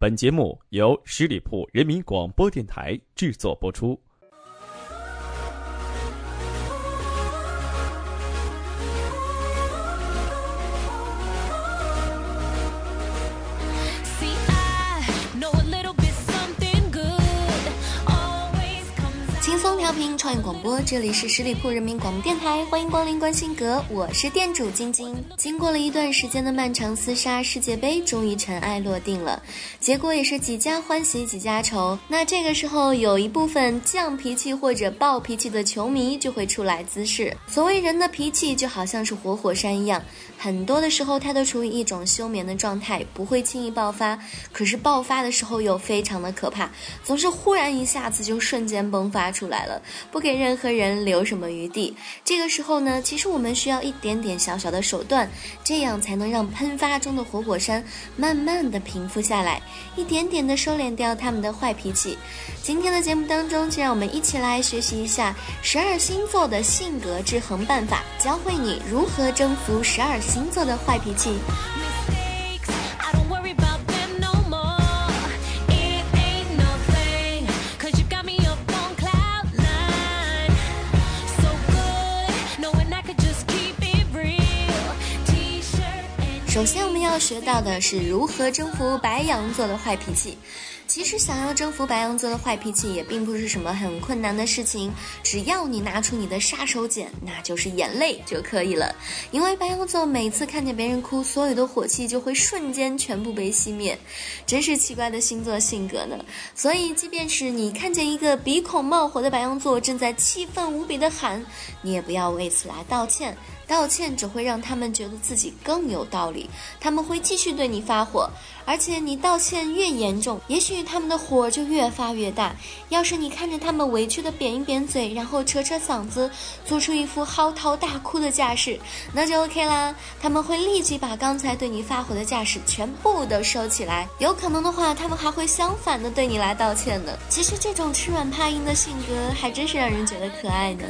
本节目由十里铺人民广播电台制作播出。轻松调频创意广播，这里是十里铺人民广播电台，欢迎光临关心阁，我是店主晶晶。经过了一段时间的漫长厮杀，世界杯终于尘埃落定了，结果也是几家欢喜几家愁。那这个时候，有一部分犟脾气或者暴脾气的球迷就会出来滋事。所谓人的脾气就好像是活火山一样，很多的时候他都处于一种休眠的状态，不会轻易爆发。可是爆发的时候又非常的可怕，总是忽然一下子就瞬间迸发出来了。不给任何人留什么余地。这个时候呢，其实我们需要一点点小小的手段，这样才能让喷发中的活火山慢慢的平复下来，一点点的收敛掉他们的坏脾气。今天的节目当中，就让我们一起来学习一下十二星座的性格制衡办法，教会你如何征服十二星座的坏脾气。首先，我们要学到的是如何征服白羊座的坏脾气。其实，想要征服白羊座的坏脾气，也并不是什么很困难的事情。只要你拿出你的杀手锏，那就是眼泪就可以了。因为白羊座每次看见别人哭，所有的火气就会瞬间全部被熄灭。真是奇怪的星座性格呢。所以，即便是你看见一个鼻孔冒火的白羊座正在气愤无比的喊，你也不要为此来道歉。道歉只会让他们觉得自己更有道理，他们会继续对你发火，而且你道歉越严重，也许他们的火就越发越大。要是你看着他们委屈的扁一扁嘴，然后扯扯嗓子，做出一副嚎啕大哭的架势，那就 OK 啦。他们会立即把刚才对你发火的架势全部都收起来，有可能的话，他们还会相反的对你来道歉呢。其实这种吃软怕硬的性格，还真是让人觉得可爱呢。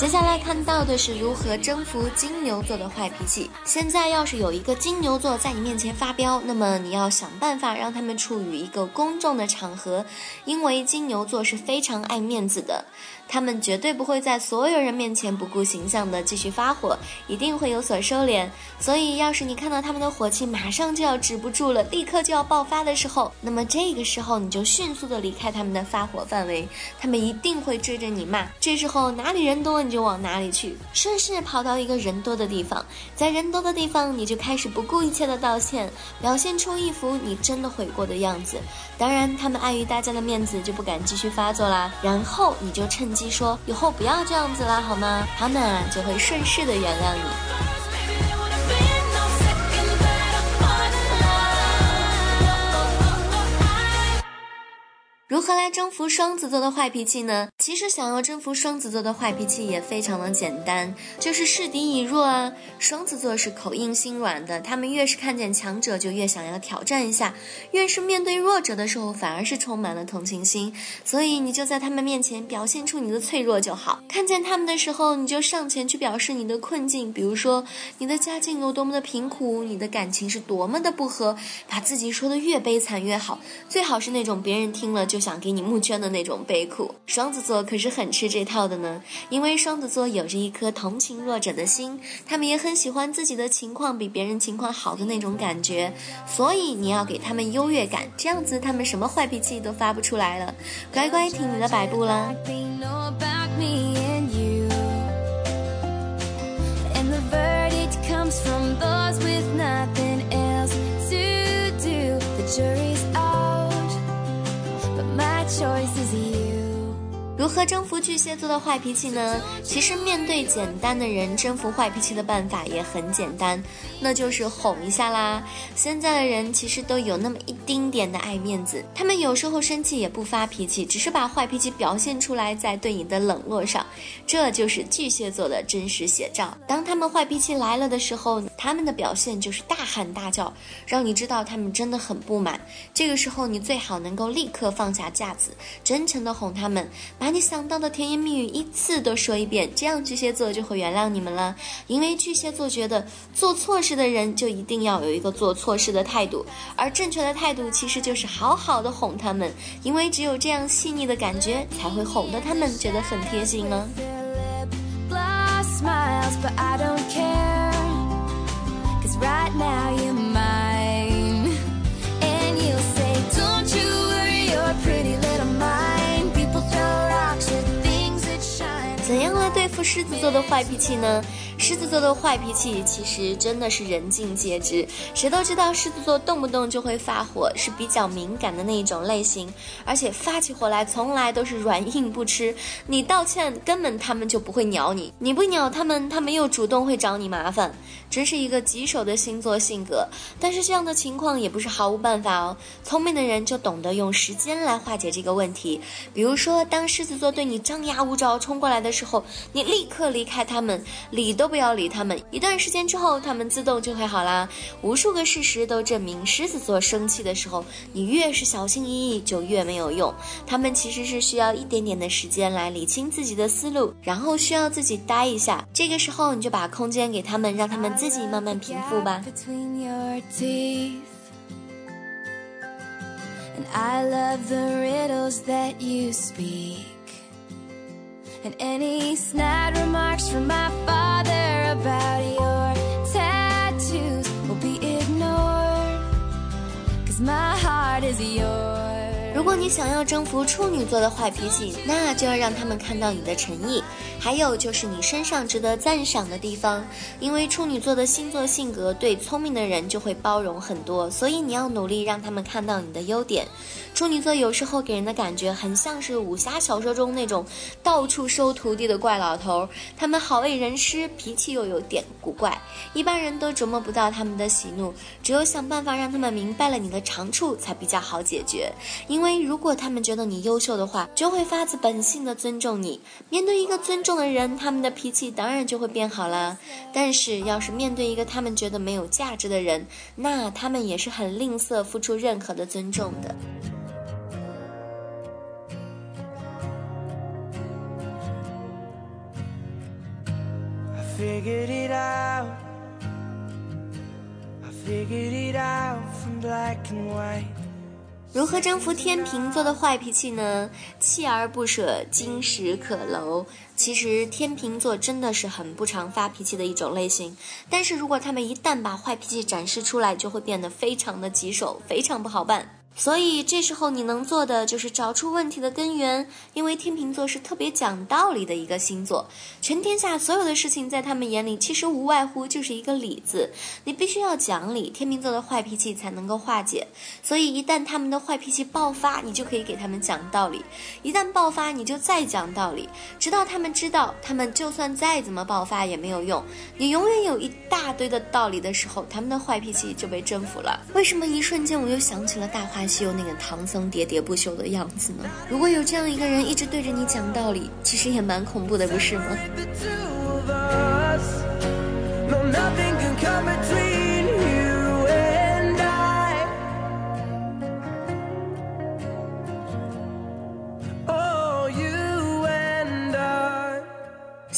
接下来看到的是如何征服金牛座的坏脾气。现在要是有一个金牛座在你面前发飙，那么你要想办法让他们处于一个公众的场合，因为金牛座是非常爱面子的。他们绝对不会在所有人面前不顾形象的继续发火，一定会有所收敛。所以，要是你看到他们的火气马上就要止不住了，立刻就要爆发的时候，那么这个时候你就迅速的离开他们的发火范围，他们一定会追着你骂。这时候哪里人多你就往哪里去，顺势跑到一个人多的地方，在人多的地方你就开始不顾一切的道歉，表现出一副你真的悔过的样子。当然，他们碍于大家的面子就不敢继续发作啦。然后你就趁机说以后不要这样子啦，好吗？他们就会顺势的原谅你。如何来征服双子座的坏脾气呢？其实想要征服双子座的坏脾气也非常的简单，就是示敌以弱啊。双子座是口硬心软的，他们越是看见强者就越想要挑战一下，越是面对弱者的时候反而是充满了同情心。所以你就在他们面前表现出你的脆弱就好，看见他们的时候你就上前去表示你的困境，比如说你的家境有多么的贫苦，你的感情是多么的不和，把自己说的越悲惨越好，最好是那种别人听了就。想想给你募捐的那种悲苦，双子座可是很吃这套的呢。因为双子座有着一颗同情弱者的心，他们也很喜欢自己的情况比别人情况好的那种感觉，所以你要给他们优越感，这样子他们什么坏脾气都发不出来了。乖乖听你的摆布啦。如何征服巨蟹座的坏脾气呢？其实面对简单的人，征服坏脾气的办法也很简单，那就是哄一下啦。现在的人其实都有那么一丁点的爱面子，他们有时候生气也不发脾气，只是把坏脾气表现出来在对你的冷落上，这就是巨蟹座的真实写照。当他们坏脾气来了的时候，他们的表现就是大喊大叫，让你知道他们真的很不满。这个时候你最好能够立刻放下架子，真诚的哄他们，把。你想到的甜言蜜语一次都说一遍，这样巨蟹座就会原谅你们了。因为巨蟹座觉得做错事的人就一定要有一个做错事的态度，而正确的态度其实就是好好的哄他们，因为只有这样细腻的感觉才会哄得他们觉得很贴心呢。怎狮子座的坏脾气呢？狮子座的坏脾气其实真的是人尽皆知，谁都知道狮子座动不动就会发火，是比较敏感的那一种类型，而且发起火来从来都是软硬不吃。你道歉根本他们就不会鸟你，你不鸟他们，他们又主动会找你麻烦，真是一个棘手的星座性格。但是这样的情况也不是毫无办法哦，聪明的人就懂得用时间来化解这个问题。比如说，当狮子座对你张牙舞爪冲过来的时候，你立刻离开他们，理都。不要理他们，一段时间之后，他们自动就会好啦。无数个事实都证明，狮子座生气的时候，你越是小心翼翼，就越没有用。他们其实是需要一点点的时间来理清自己的思路，然后需要自己待一下。这个时候，你就把空间给他们，让他们自己慢慢平复吧。And any snide remarks from my father 如果你想要征服处女座的坏脾气，那就要让他们看到你的诚意。还有就是你身上值得赞赏的地方，因为处女座的星座性格对聪明的人就会包容很多，所以你要努力让他们看到你的优点。处女座有时候给人的感觉很像是武侠小说中那种到处收徒弟的怪老头，他们好为人师，脾气又有点古怪，一般人都琢磨不到他们的喜怒，只有想办法让他们明白了你的长处才比较好解决。因为如果他们觉得你优秀的话，就会发自本性的尊重你。面对一个尊重的人，他们的脾气当然就会变好了。但是要是面对一个他们觉得没有价值的人，那他们也是很吝啬付出任何的尊重的。如何征服天秤座的坏脾气呢？锲而不舍，金石可镂。其实天秤座真的是很不常发脾气的一种类型，但是如果他们一旦把坏脾气展示出来，就会变得非常的棘手，非常不好办。所以这时候你能做的就是找出问题的根源，因为天秤座是特别讲道理的一个星座，全天下所有的事情在他们眼里其实无外乎就是一个理字，你必须要讲理，天秤座的坏脾气才能够化解。所以一旦他们的坏脾气爆发，你就可以给他们讲道理；一旦爆发，你就再讲道理，直到他们知道，他们就算再怎么爆发也没有用。你永远有一大堆的道理的时候，他们的坏脾气就被征服了。为什么一瞬间我又想起了大话？西游那个唐僧喋喋不休的样子呢？如果有这样一个人一直对着你讲道理，其实也蛮恐怖的，不是吗？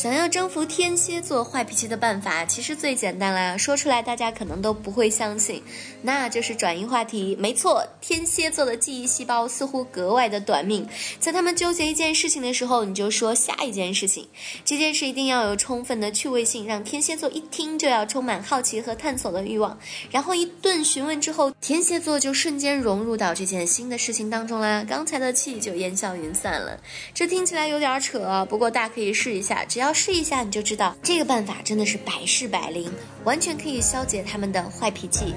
想要征服天蝎座坏脾气的办法，其实最简单了，说出来大家可能都不会相信，那就是转移话题。没错，天蝎座的记忆细胞似乎格外的短命，在他们纠结一件事情的时候，你就说下一件事情。这件事一定要有充分的趣味性，让天蝎座一听就要充满好奇和探索的欲望。然后一顿询问之后，天蝎座就瞬间融入到这件新的事情当中啦，刚才的气就烟消云散了。这听起来有点扯，不过大可以试一下，只要。试一下你就知道，这个办法真的是百试百灵，完全可以消解他们的坏脾气。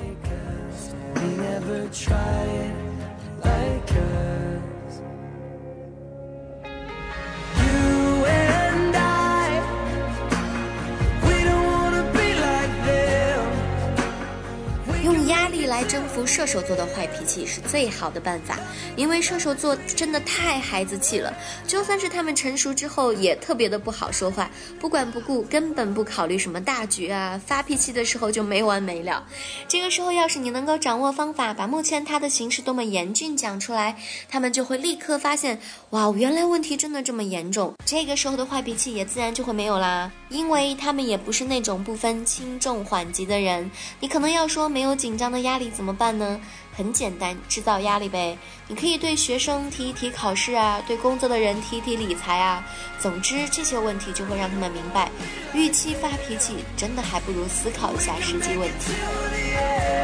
来征服射手座的坏脾气是最好的办法，因为射手座真的太孩子气了，就算是他们成熟之后，也特别的不好说话，不管不顾，根本不考虑什么大局啊，发脾气的时候就没完没了。这个时候，要是你能够掌握方法，把目前他的形势多么严峻讲出来，他们就会立刻发现，哇，原来问题真的这么严重。这个时候的坏脾气也自然就会没有啦，因为他们也不是那种不分轻重缓急的人。你可能要说没有紧张的压力怎么办呢？很简单，制造压力呗。你可以对学生提一提考试啊，对工作的人提一提理财啊。总之这些问题就会让他们明白，预期发脾气，真的还不如思考一下实际问题。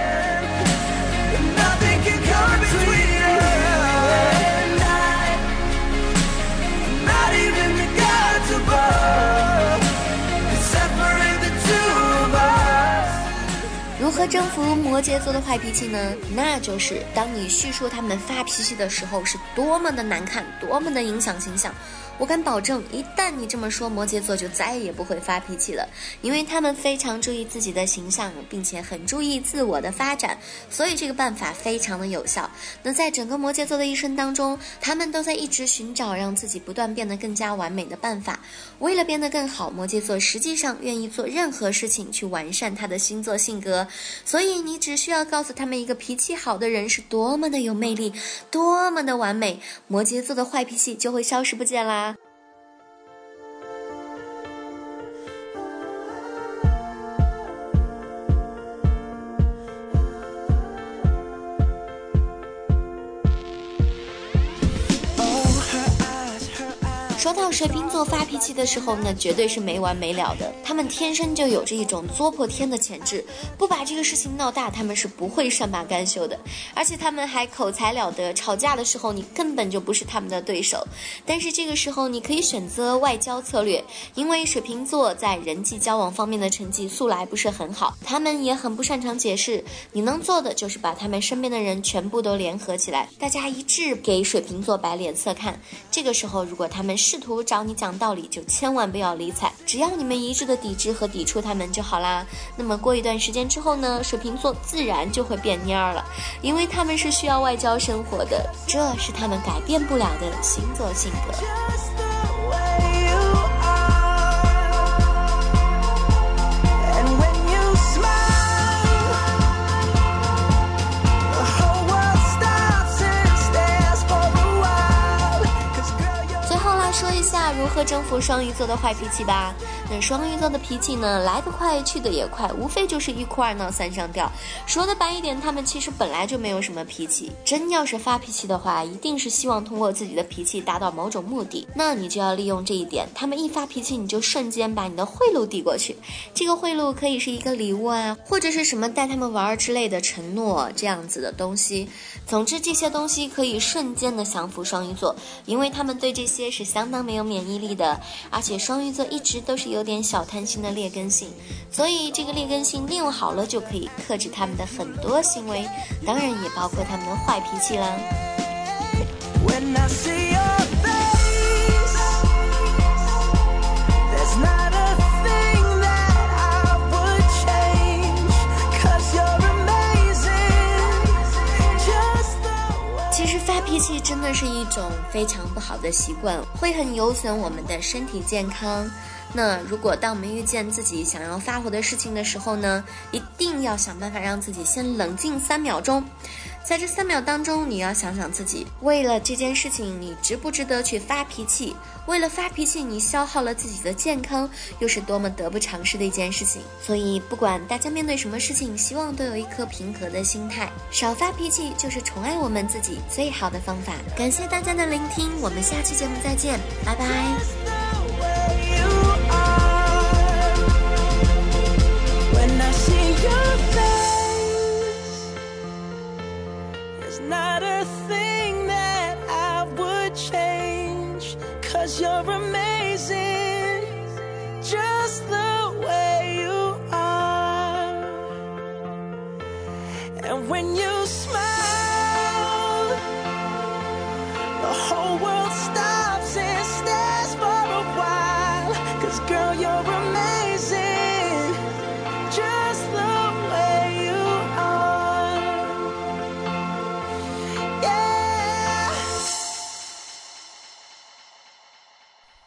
何征服摩羯座的坏脾气呢？那就是当你叙述他们发脾气的时候，是多么的难看，多么的影响形象。我敢保证，一旦你这么说，摩羯座就再也不会发脾气了，因为他们非常注意自己的形象，并且很注意自我的发展，所以这个办法非常的有效。那在整个摩羯座的一生当中，他们都在一直寻找让自己不断变得更加完美的办法。为了变得更好，摩羯座实际上愿意做任何事情去完善他的星座性格。所以你只需要告诉他们，一个脾气好的人是多么的有魅力，多么的完美，摩羯座的坏脾气就会消失不见啦。说到水瓶座发脾气的时候呢，绝对是没完没了的。他们天生就有着一种作破天的潜质，不把这个事情闹大，他们是不会善罢甘休的。而且他们还口才了得，吵架的时候你根本就不是他们的对手。但是这个时候你可以选择外交策略，因为水瓶座在人际交往方面的成绩素来不是很好，他们也很不擅长解释。你能做的就是把他们身边的人全部都联合起来，大家一致给水瓶座摆脸色看。这个时候如果他们是试图找你讲道理，就千万不要理睬。只要你们一致的抵制和抵触他们就好啦。那么过一段时间之后呢，水瓶座自然就会变蔫儿了，因为他们是需要外交生活的，这是他们改变不了的星座性格。和征服双鱼座的坏脾气吧？那双鱼座的脾气呢？来得快，去得也快，无非就是一哭二闹三上吊。说的白一点，他们其实本来就没有什么脾气。真要是发脾气的话，一定是希望通过自己的脾气达到某种目的。那你就要利用这一点。他们一发脾气，你就瞬间把你的贿赂递过去。这个贿赂可以是一个礼物啊，或者是什么带他们玩之类的承诺这样子的东西。总之，这些东西可以瞬间的降服双鱼座，因为他们对这些是相当没有免疫力的。而且双鱼座一直都是有点小贪心的劣根性，所以这个劣根性利用好了，就可以克制他们的很多行为，当然也包括他们的坏脾气啦。脾气真的是一种非常不好的习惯，会很有损我们的身体健康。那如果当我们遇见自己想要发火的事情的时候呢，一定要想办法让自己先冷静三秒钟。在这三秒当中，你要想想自己为了这件事情，你值不值得去发脾气？为了发脾气，你消耗了自己的健康，又是多么得不偿失的一件事情。所以，不管大家面对什么事情，希望都有一颗平和的心态，少发脾气就是宠爱我们自己最好的方法。感谢大家的聆听，我们下期节目再见，拜拜。your face.